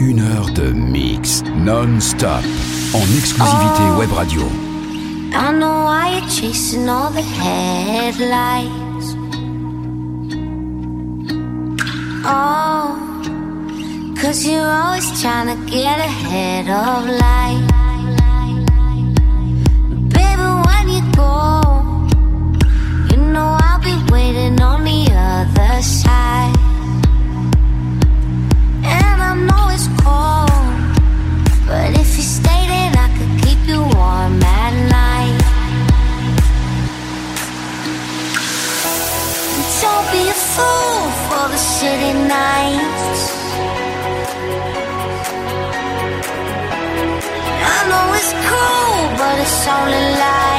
Une heure de mix non-stop en exclusivité Oh. web radio. I know why you're chasing all the headlights. Oh, cause you're always trying to get ahead of life. Waiting on the other side. And I know it's cold. But if you stay, then I could keep you warm at night. Don't be a fool for the city nights. I know it's cool, but it's only light.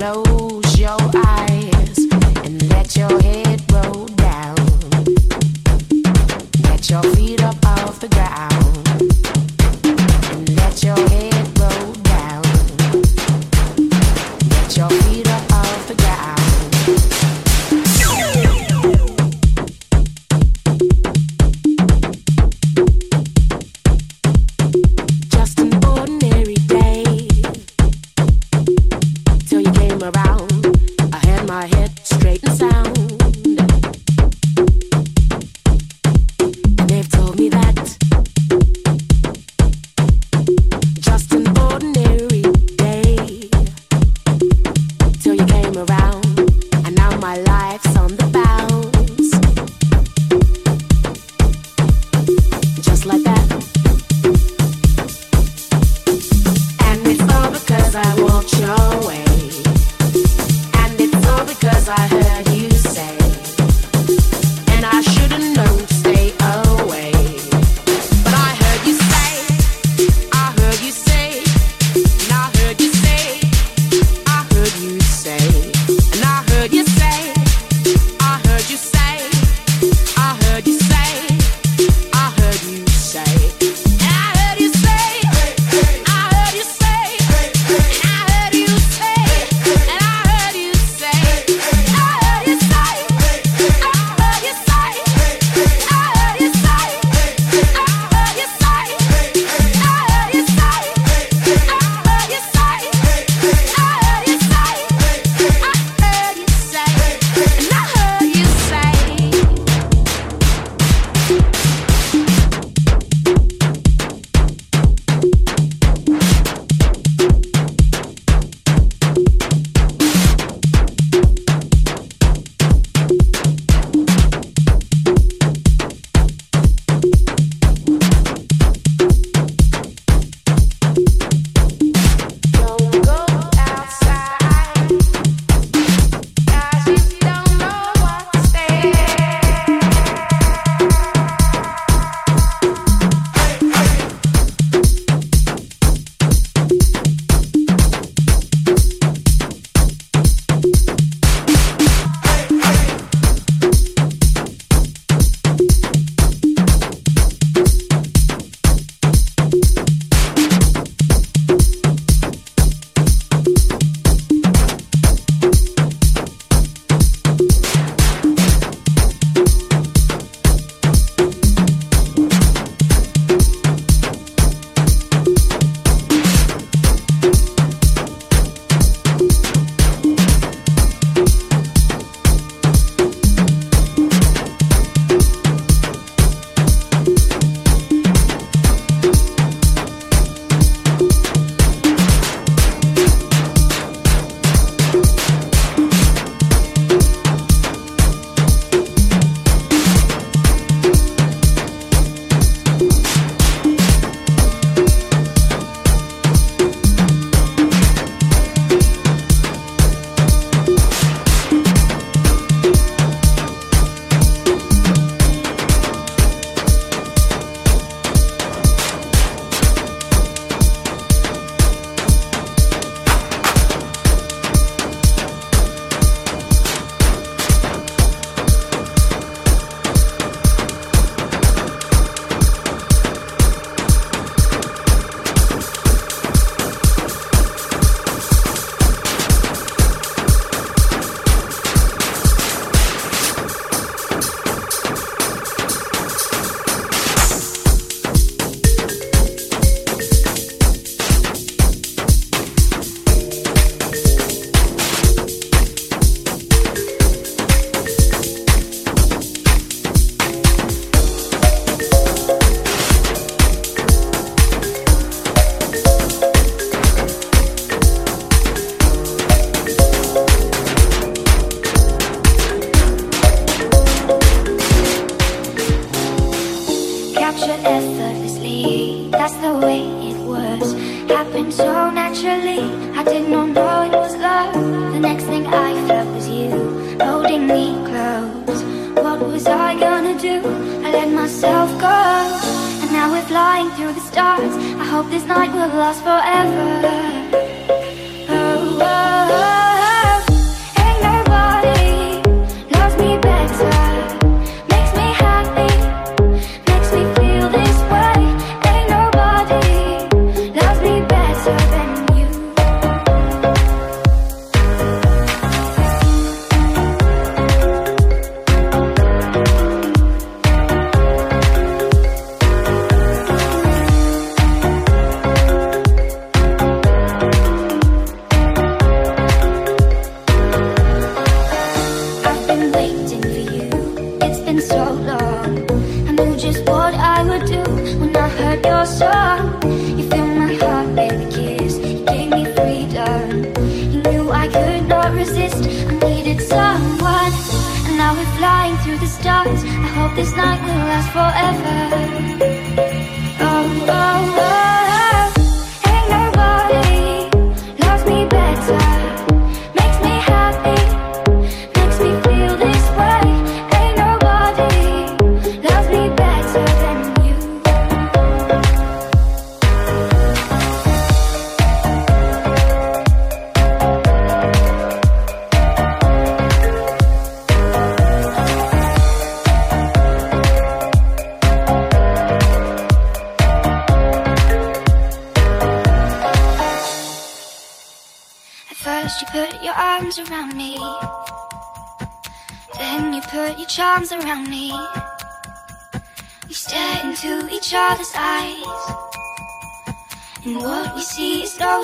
la I hope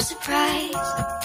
surprise.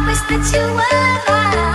I wish that you were mine.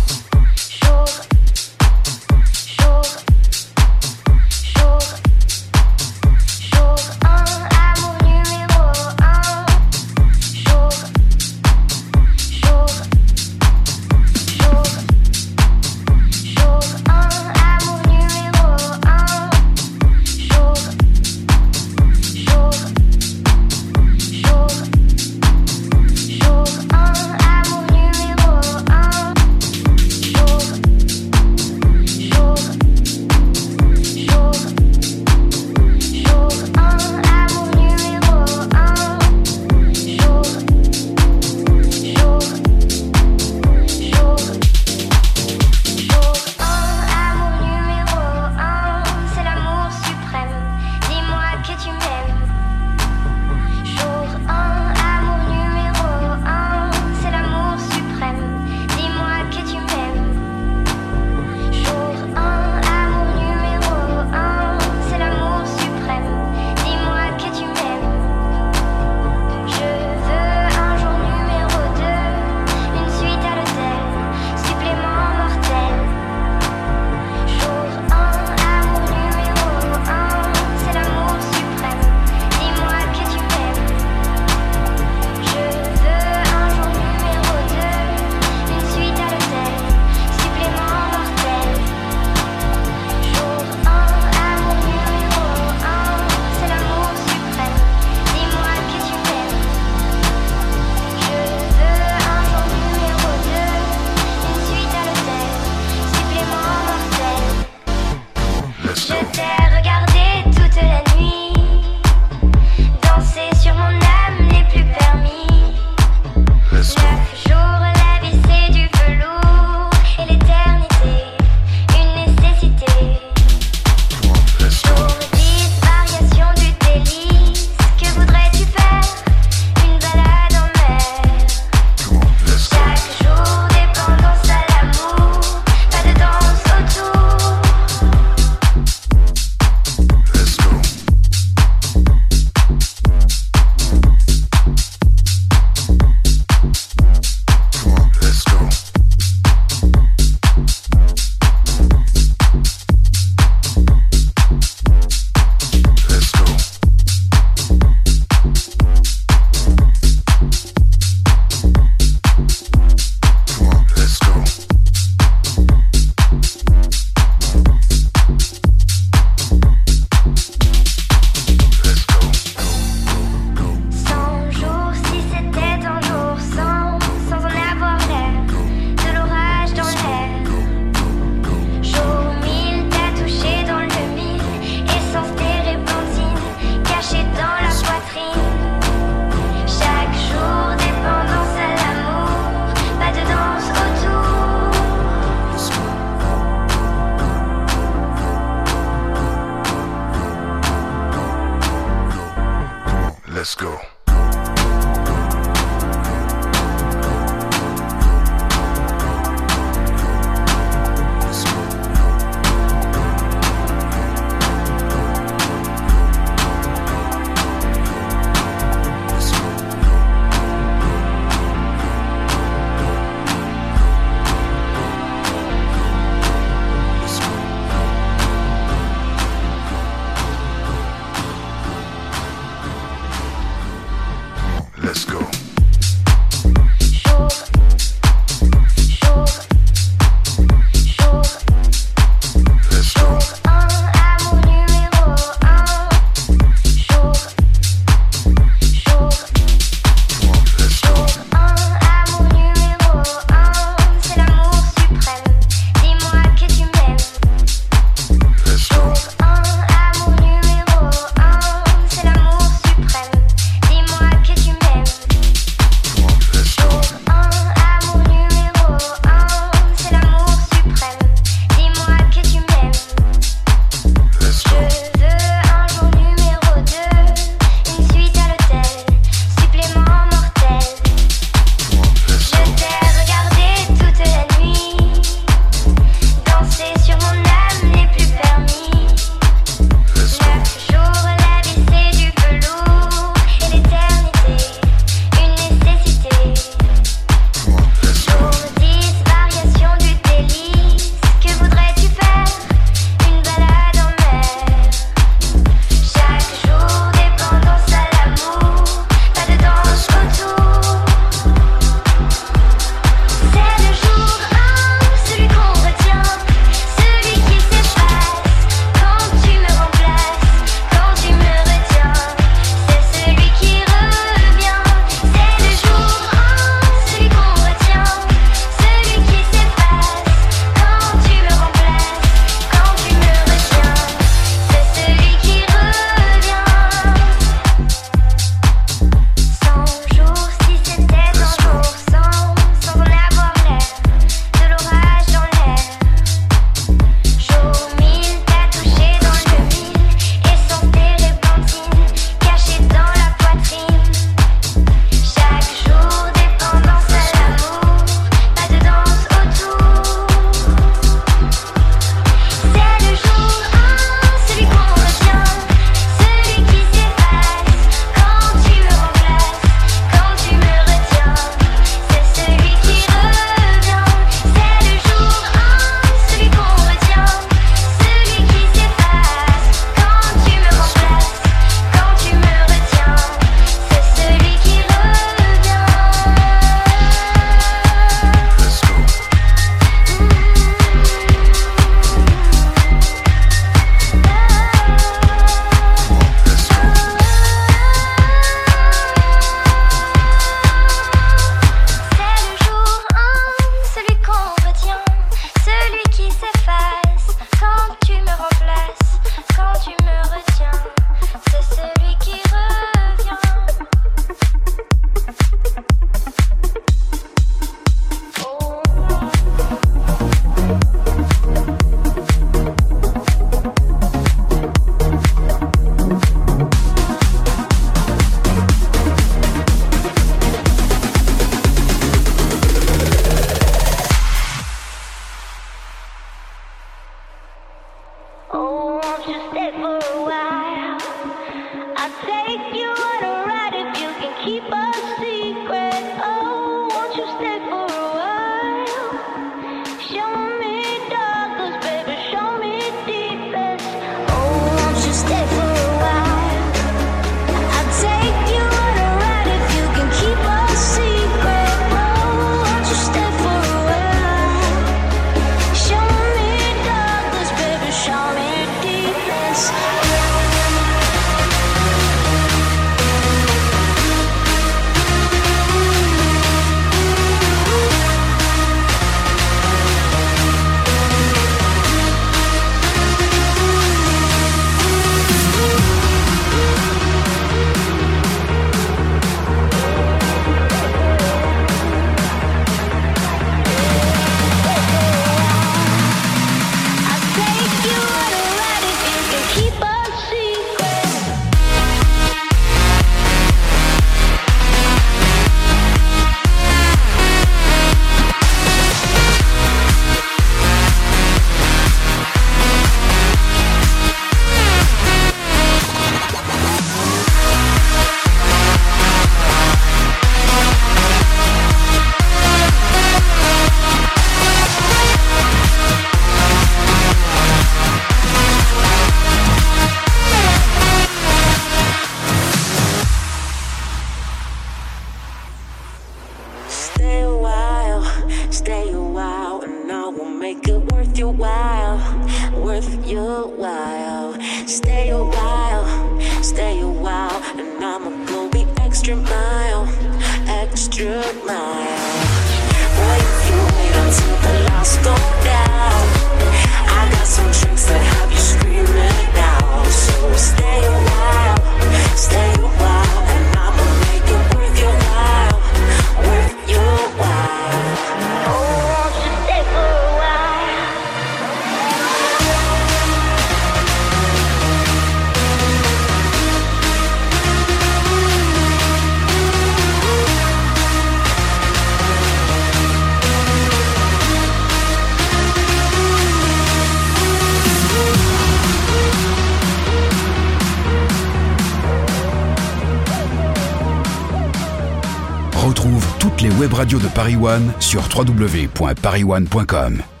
Paris One sur www.parisone.com.